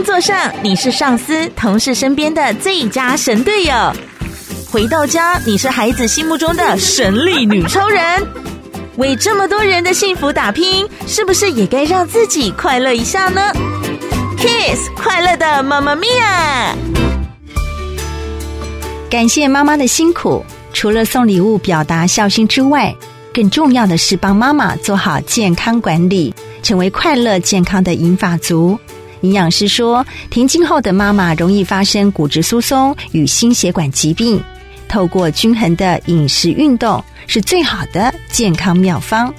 工作上，你是上司、同事身边的最佳神队友；回到家，你是孩子心目中的神力女超人。为这么多人的幸福打拼，是不是也该让自己快乐一下呢？Kiss 快乐的妈妈咪呀！感谢妈妈的辛苦，除了送礼物表达孝心之外，更重要的是帮妈妈做好健康管理，成为快乐健康的银发族。营养师说，停经后的妈妈容易发生骨质疏松与心血管疾病，透过均衡的饮食运动是最好的健康妙方。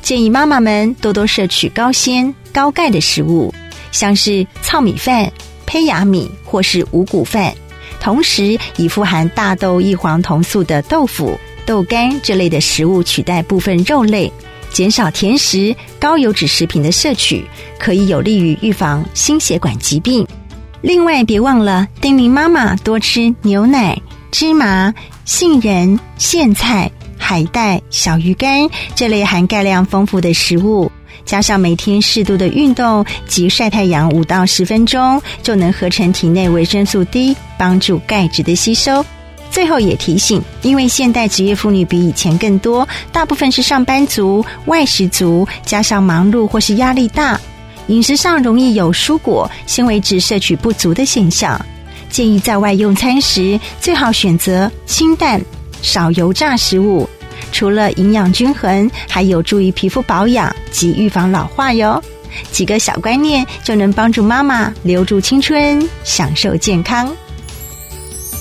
建议妈妈们多多摄取高纤、高钙的食物，像是糙米饭、胚芽米或是五谷饭，同时以富含大豆异黄酮素的豆腐、豆干这类的食物取代部分肉类。减少甜食、高油脂食品的摄取，可以有利于预防心血管疾病。另外，别忘了叮咛妈妈多吃牛奶、芝麻、杏仁、苋菜、海带、小鱼干这类含钙量丰富的食物，加上每天适度的运动及晒太阳五到十分钟，就能合成体内维生素 D，帮助钙质的吸收。最后也提醒，因为现代职业妇女比以前更多，大部分是上班族、外食族，加上忙碌或是压力大，饮食上容易有蔬果、纤维质摄取不足的现象。建议在外用餐时，最好选择清淡、少油炸食物。除了营养均衡，还有助于皮肤保养及预防老化哟。几个小观念就能帮助妈妈留住青春，享受健康。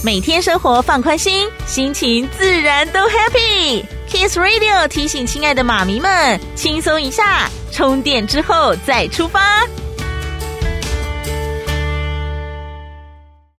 每天生活放宽心，心情自然都 happy。Kiss Radio 提醒亲爱的妈咪们，轻松一下，充电之后再出发。